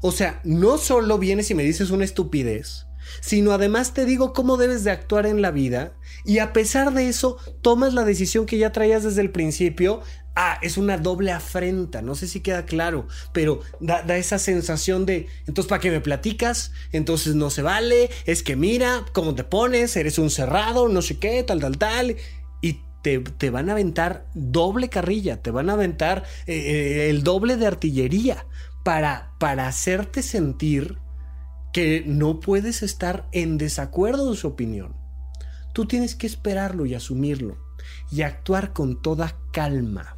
O sea, no solo vienes y me dices una estupidez, sino además te digo cómo debes de actuar en la vida y a pesar de eso tomas la decisión que ya traías desde el principio. Ah, es una doble afrenta, no sé si queda claro, pero da, esa sensación de, entonces, ¿para qué me platicas? Entonces no se vale, es que mira, cómo te pones, eres un cerrado, no sé qué, tal, tal, tal, y te, van a aventar doble carrilla, te van a aventar eh, eh, el doble de artillería para, para hacerte sentir que no puedes estar en desacuerdo de su opinión. Tú tienes que esperarlo y asumirlo y actuar con toda calma.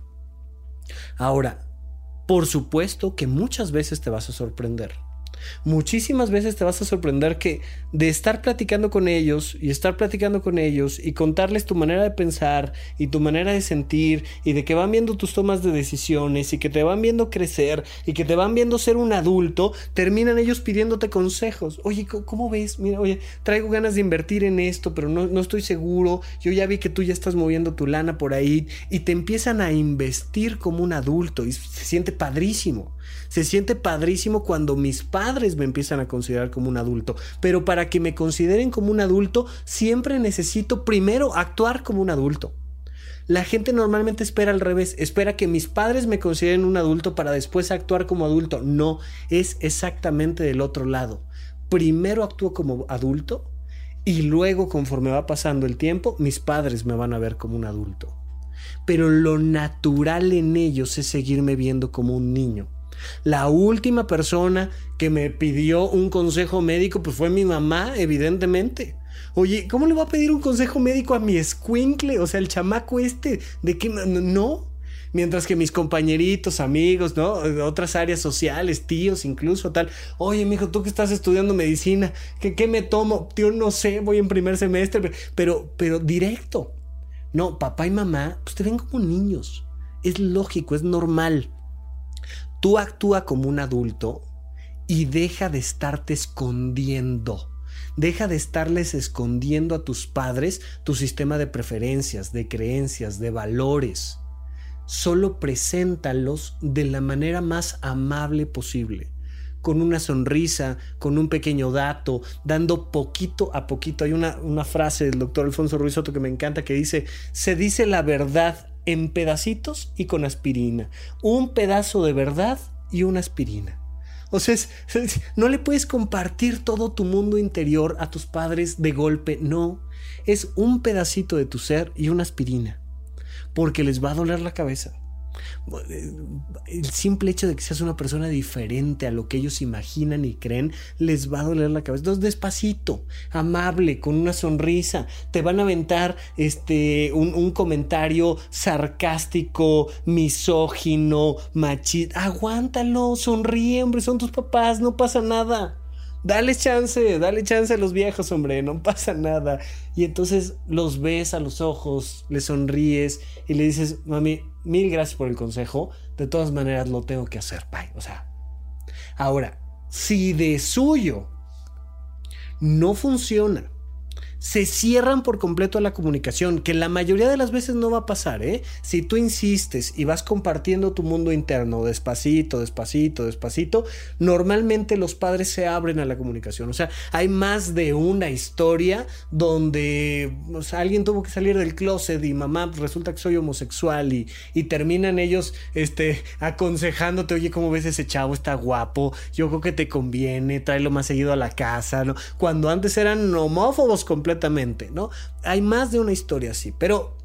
Ahora, por supuesto que muchas veces te vas a sorprender. Muchísimas veces te vas a sorprender que de estar platicando con ellos y estar platicando con ellos y contarles tu manera de pensar y tu manera de sentir y de que van viendo tus tomas de decisiones y que te van viendo crecer y que te van viendo ser un adulto, terminan ellos pidiéndote consejos. Oye, ¿cómo ves? Mira, oye, traigo ganas de invertir en esto, pero no, no estoy seguro. Yo ya vi que tú ya estás moviendo tu lana por ahí y te empiezan a investir como un adulto y se siente padrísimo. Se siente padrísimo cuando mis padres me empiezan a considerar como un adulto. Pero para que me consideren como un adulto, siempre necesito primero actuar como un adulto. La gente normalmente espera al revés, espera que mis padres me consideren un adulto para después actuar como adulto. No, es exactamente del otro lado. Primero actúo como adulto y luego conforme va pasando el tiempo, mis padres me van a ver como un adulto. Pero lo natural en ellos es seguirme viendo como un niño. La última persona que me pidió un consejo médico pues fue mi mamá, evidentemente. Oye, ¿cómo le va a pedir un consejo médico a mi escuincle? O sea, el chamaco este, ¿de qué? No. Mientras que mis compañeritos, amigos, ¿no? Otras áreas sociales, tíos incluso, tal. Oye, mijo, tú que estás estudiando medicina, ¿qué, qué me tomo? Tío, no sé, voy en primer semestre, pero, pero directo. No, papá y mamá, pues te ven como niños. Es lógico, es normal. Tú actúa como un adulto y deja de estarte escondiendo. Deja de estarles escondiendo a tus padres tu sistema de preferencias, de creencias, de valores. Solo preséntalos de la manera más amable posible con una sonrisa, con un pequeño dato, dando poquito a poquito. Hay una, una frase del doctor Alfonso Ruiz que me encanta que dice, se dice la verdad en pedacitos y con aspirina. Un pedazo de verdad y una aspirina. O sea, no le puedes compartir todo tu mundo interior a tus padres de golpe, no. Es un pedacito de tu ser y una aspirina. Porque les va a doler la cabeza el simple hecho de que seas una persona diferente a lo que ellos imaginan y creen, les va a doler la cabeza. Entonces, despacito, amable, con una sonrisa, te van a aventar este, un, comentario sarcástico, misógino, machista. Aguántalo, sonríe, hombre, son tus papás, no pasa nada. Dale chance, dale chance a los viejos, hombre, no pasa nada. Y entonces los ves a los ojos, le sonríes y le dices, mami, mil gracias por el consejo. De todas maneras lo tengo que hacer, bye. O sea, ahora, si de suyo no funciona, se cierran por completo a la comunicación, que la mayoría de las veces no va a pasar, ¿eh? Si tú insistes y vas compartiendo tu mundo interno despacito, despacito, despacito, normalmente los padres se abren a la comunicación. O sea, hay más de una historia donde alguien tuvo que salir del closet y mamá resulta que soy homosexual y, terminan ellos este, aconsejándote, oye, ¿cómo ves ese chavo? Está guapo, yo creo que te conviene, tráelo más seguido a la casa. Cuando antes eran homófobos completamente ¿no? Hay más de una historia así, pero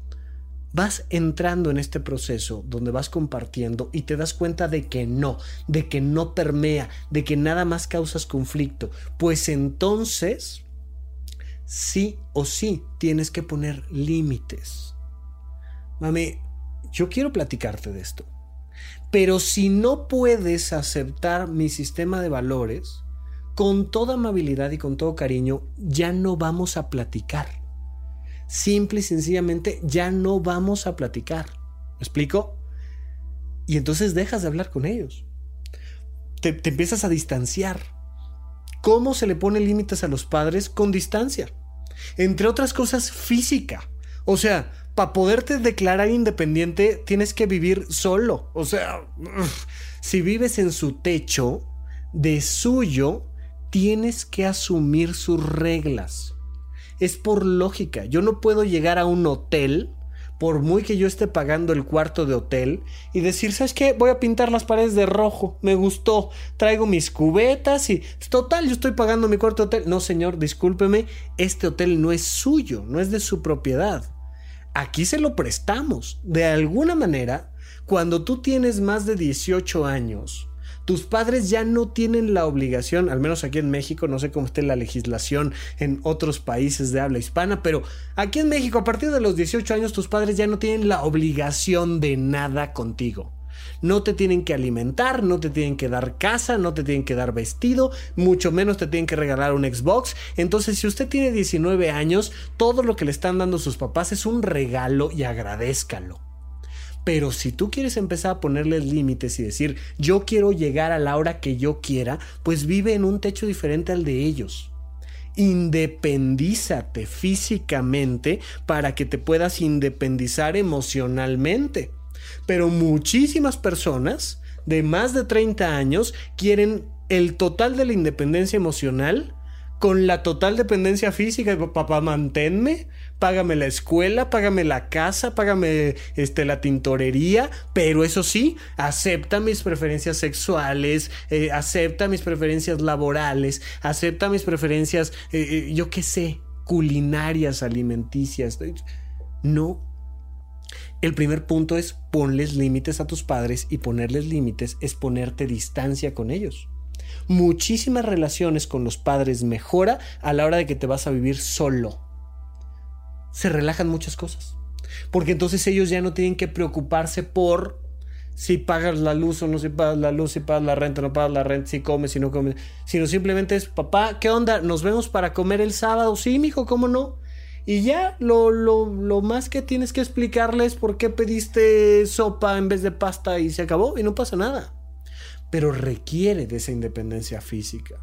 vas entrando en este proceso donde vas compartiendo y te das cuenta de que no, de que no permea, de que nada más causas conflicto, pues entonces sí o sí tienes que poner límites. Mami, yo quiero platicarte de esto, pero si no puedes aceptar mi sistema de valores, con toda amabilidad y con todo cariño, ya no vamos a platicar. Simple y sencillamente, ya no vamos a platicar. ¿Me explico? Y entonces dejas de hablar con ellos. Te, empiezas a distanciar. ¿Cómo se le pone límites a los padres? Con distancia. Entre otras cosas, física. O sea, para poderte declarar independiente tienes que vivir solo. O sea, si vives en su techo, de suyo, tienes que asumir sus reglas. Es por lógica. Yo no puedo llegar a un hotel, por muy que yo esté pagando el cuarto de hotel, y decir, ¿sabes qué? Voy a pintar las paredes de rojo. Me gustó. Traigo mis cubetas y... Total, yo estoy pagando mi cuarto de hotel. No, señor, discúlpeme. Este hotel no es suyo, no es de su propiedad. Aquí se lo prestamos. De alguna manera, cuando tú tienes más de 18 años, tus padres ya no tienen la obligación, al menos aquí en México, no sé cómo esté la legislación en otros países de habla hispana, pero aquí en México a partir de los 18 años tus padres ya no tienen la obligación de nada contigo. No te tienen que alimentar, no te tienen que dar casa, no te tienen que dar vestido, mucho menos te tienen que regalar un Xbox. Entonces, si usted tiene 19 años, todo lo que le están dando sus papás es un regalo y agradézcalo. Pero si tú quieres empezar a ponerles límites y decir, yo quiero llegar a la hora que yo quiera, pues vive en un techo diferente al de ellos. Independízate físicamente para que te puedas independizar emocionalmente. Pero muchísimas personas de más de 30 años quieren el total de la independencia emocional con la total dependencia física. Papá, manténme, págame la escuela, págame la casa, págame este, la tintorería, pero eso sí, acepta mis preferencias sexuales, eh, acepta mis preferencias laborales, acepta mis preferencias, eh, eh, yo qué sé, culinarias, alimenticias. No. El primer punto es ponles límites a tus padres y ponerles límites es ponerte distancia con ellos muchísimas relaciones con los padres mejora a la hora de que te vas a vivir solo. Se relajan muchas cosas. Porque entonces ellos ya no tienen que preocuparse por si pagas la luz o no si pagas la luz, si pagas la renta o no pagas la renta, si comes, si no comes, sino simplemente es, papá, ¿qué onda? ¿Nos vemos para comer el sábado? Sí, mijo, ¿cómo no? Y ya lo, lo, lo más que tienes que explicarles por qué pediste sopa en vez de pasta y se acabó y no pasa nada. Pero requiere de esa independencia física.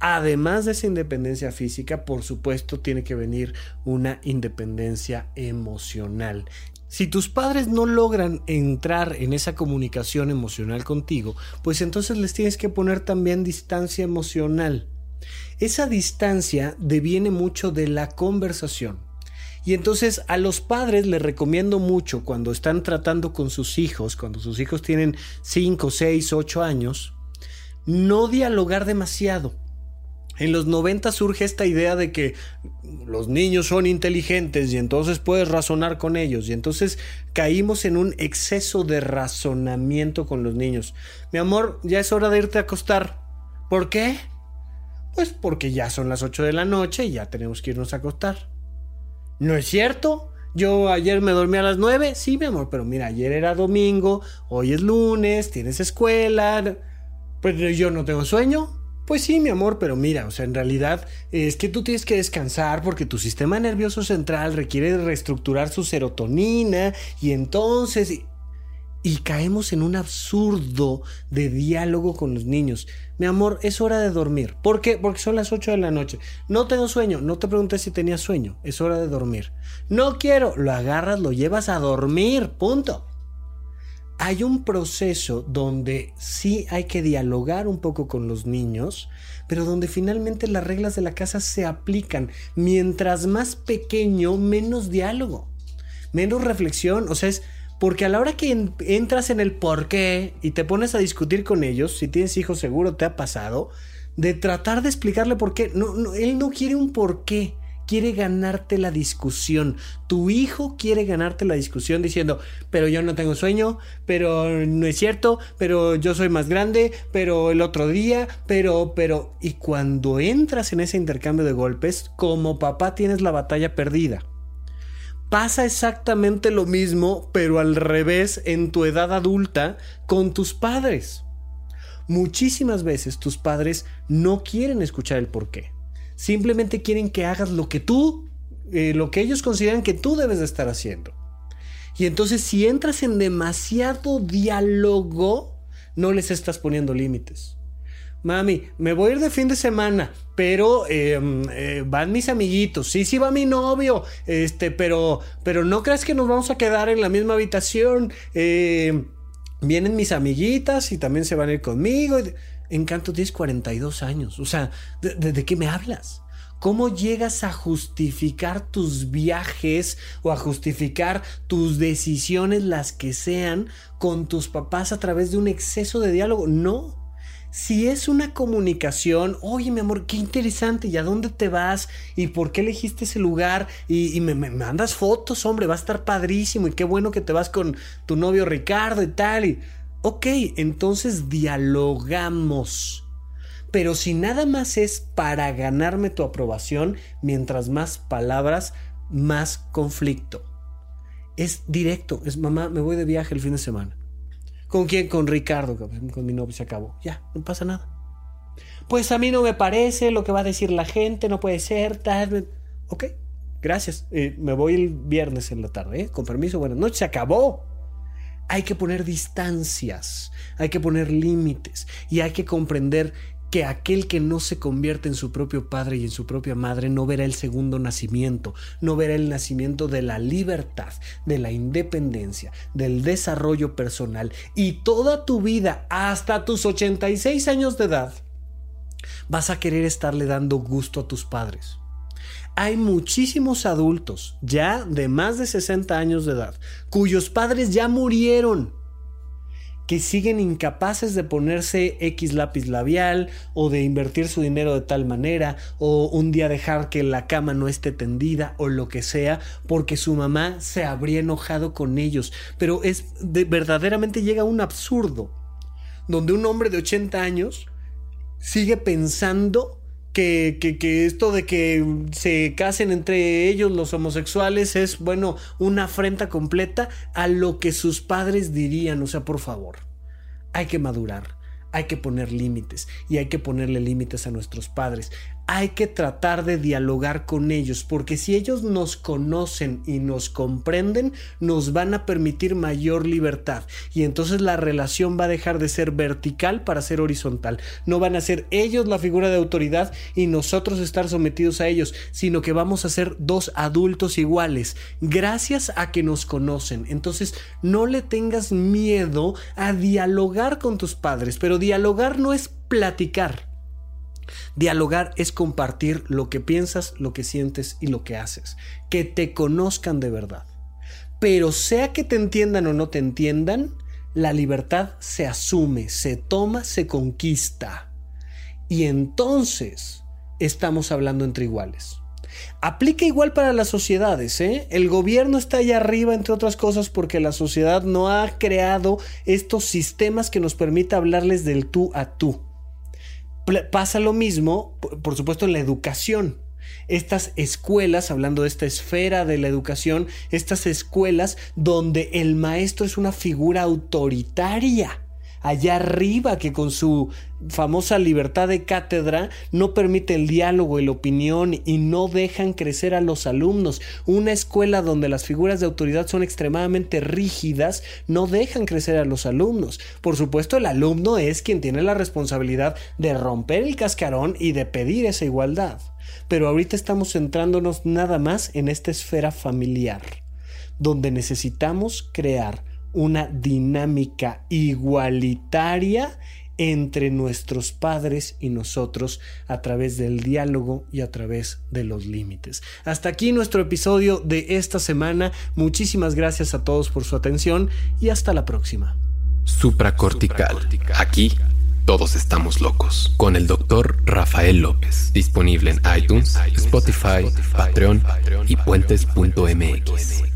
Además de esa independencia física, por supuesto, tiene que venir una independencia emocional. Si tus padres no logran entrar en esa comunicación emocional contigo, pues entonces les tienes que poner también distancia emocional. Esa distancia deviene mucho de la conversación. Y entonces a los padres les recomiendo mucho cuando están tratando con sus hijos, cuando sus hijos tienen 5, 6, 8 años, no dialogar demasiado. En los 90 surge esta idea de que los niños son inteligentes y entonces puedes razonar con ellos. Y entonces caímos en un exceso de razonamiento con los niños. Mi amor, ya es hora de irte a acostar. ¿Por qué? Pues porque ya son las 8 de la noche y ya tenemos que irnos a acostar. ¿No es cierto? Yo ayer me dormí a las 9. Sí, mi amor, pero mira, ayer era domingo, hoy es lunes, tienes escuela. Pues yo no tengo sueño. Pues sí, mi amor, pero mira, o sea, en realidad es que tú tienes que descansar porque tu sistema nervioso central requiere reestructurar su serotonina y entonces... Y caemos en un absurdo de diálogo con los niños. Mi amor, es hora de dormir. ¿Por qué? Porque son las 8 de la noche. No tengo sueño. No te preguntes si tenías sueño. Es hora de dormir. No quiero. Lo agarras, lo llevas a dormir. Punto hay un proceso donde sí hay que dialogar un poco con los niños, pero donde finalmente las reglas de la casa se aplican. Mientras más pequeño, menos diálogo, menos reflexión. O sea, es porque a la hora que entras en el por qué y te pones a discutir con ellos, si tienes hijos seguro te ha pasado, de tratar de explicarle por qué. No, no, él no quiere un por qué quiere ganarte la discusión. Tu hijo quiere ganarte la discusión diciendo, pero yo no tengo sueño, pero no es cierto, pero yo soy más grande, pero el otro día, pero, pero... Y cuando entras en ese intercambio de golpes, como papá tienes la batalla perdida. Pasa exactamente lo mismo, pero al revés en tu edad adulta con tus padres. Muchísimas veces tus padres no quieren escuchar el porqué Simplemente quieren que hagas lo que tú, eh, lo que ellos consideran que tú debes de estar haciendo. Y entonces si entras en demasiado diálogo, no les estás poniendo límites. Mami, me voy a ir de fin de semana, pero em, eh, van mis amiguitos. Sí, sí va mi novio, este, pero, pero no creas que nos vamos a quedar en la misma habitación. Eh, vienen mis amiguitas y también se van a ir conmigo. Encanto, tienes 42 años. O sea, ¿de, qué me hablas? ¿Cómo llegas a justificar tus viajes o a justificar tus decisiones, las que sean, con tus papás a través de un exceso de diálogo? No. Si es una comunicación, oye mi amor, qué interesante, ¿y a dónde te vas? ¿Y por qué elegiste ese lugar? Y, me, mandas fotos, hombre, va a estar padrísimo y qué bueno que te vas con tu novio Ricardo y tal. Ok, entonces dialogamos. Pero si nada más es para ganarme tu aprobación, mientras más palabras, más conflicto. Es directo, es mamá, me voy de viaje el fin de semana. ¿Con quién? Con Ricardo, con mi novio se acabó. Ya, no pasa nada. Pues a mí no me parece lo que va a decir la gente, no puede ser, tal. Ok, gracias. Eh, me voy el viernes en la tarde, ¿eh? con permiso, buenas noches, se acabó hay que poner distancias, hay que poner límites y hay que comprender que aquel que no se convierte en su propio padre y en su propia madre no verá el segundo nacimiento, no verá el nacimiento de la libertad, de la independencia, del desarrollo personal. Y toda tu vida hasta tus 86 años de edad vas a querer estarle dando gusto a tus padres. Hay muchísimos adultos ya de más de 60 años de edad cuyos padres ya murieron que siguen incapaces de ponerse X lápiz labial o de invertir su dinero de tal manera o un día dejar que la cama no esté tendida o lo que sea porque su mamá se habría enojado con ellos. Pero es verdaderamente llega a un absurdo donde un hombre de 80 años sigue pensando que, que, esto de que se casen entre ellos los homosexuales es, bueno, una afrenta completa a lo que sus padres dirían. O sea, por favor, hay que madurar hay que poner límites y hay que ponerle límites a nuestros padres hay que tratar de dialogar con ellos, porque si ellos nos conocen y nos comprenden, nos van a permitir mayor libertad y entonces la relación va a dejar de ser vertical para ser horizontal. No van a ser ellos la figura de autoridad y nosotros estar sometidos a ellos, sino que vamos a ser dos adultos iguales, gracias a que nos conocen. Entonces, no le tengas miedo a dialogar con tus padres, pero dialogar no es platicar. Dialogar es compartir lo que piensas, lo que sientes y lo que haces. Que te conozcan de verdad. Pero sea que te entiendan o no te entiendan, la libertad se asume, se toma, se conquista. Y entonces estamos hablando entre iguales. Aplica igual para las sociedades, ¿eh? El gobierno está allá arriba, entre otras cosas, porque la sociedad no ha creado estos sistemas que nos permita hablarles del tú a tú pasa lo mismo, por supuesto, en la educación. Estas escuelas, hablando de esta esfera de la educación, estas escuelas donde el maestro es una figura autoritaria allá arriba que con su famosa libertad de cátedra no permite el diálogo y la opinión y no dejan crecer a los alumnos. Una escuela donde las figuras de autoridad son extremadamente rígidas no dejan crecer a los alumnos. Por supuesto, el alumno es quien tiene la responsabilidad de romper el cascarón y de pedir esa igualdad. Pero ahorita estamos centrándonos nada más en esta esfera familiar, donde necesitamos crear una dinámica igualitaria entre nuestros padres y nosotros a través del diálogo y a través de los límites. Hasta aquí nuestro episodio de esta semana. Muchísimas gracias a todos por su atención y hasta la próxima. Supracortical. Aquí todos estamos locos. Con el doctor Rafael López. Disponible en iTunes, Spotify, Patreon y puentes.mx.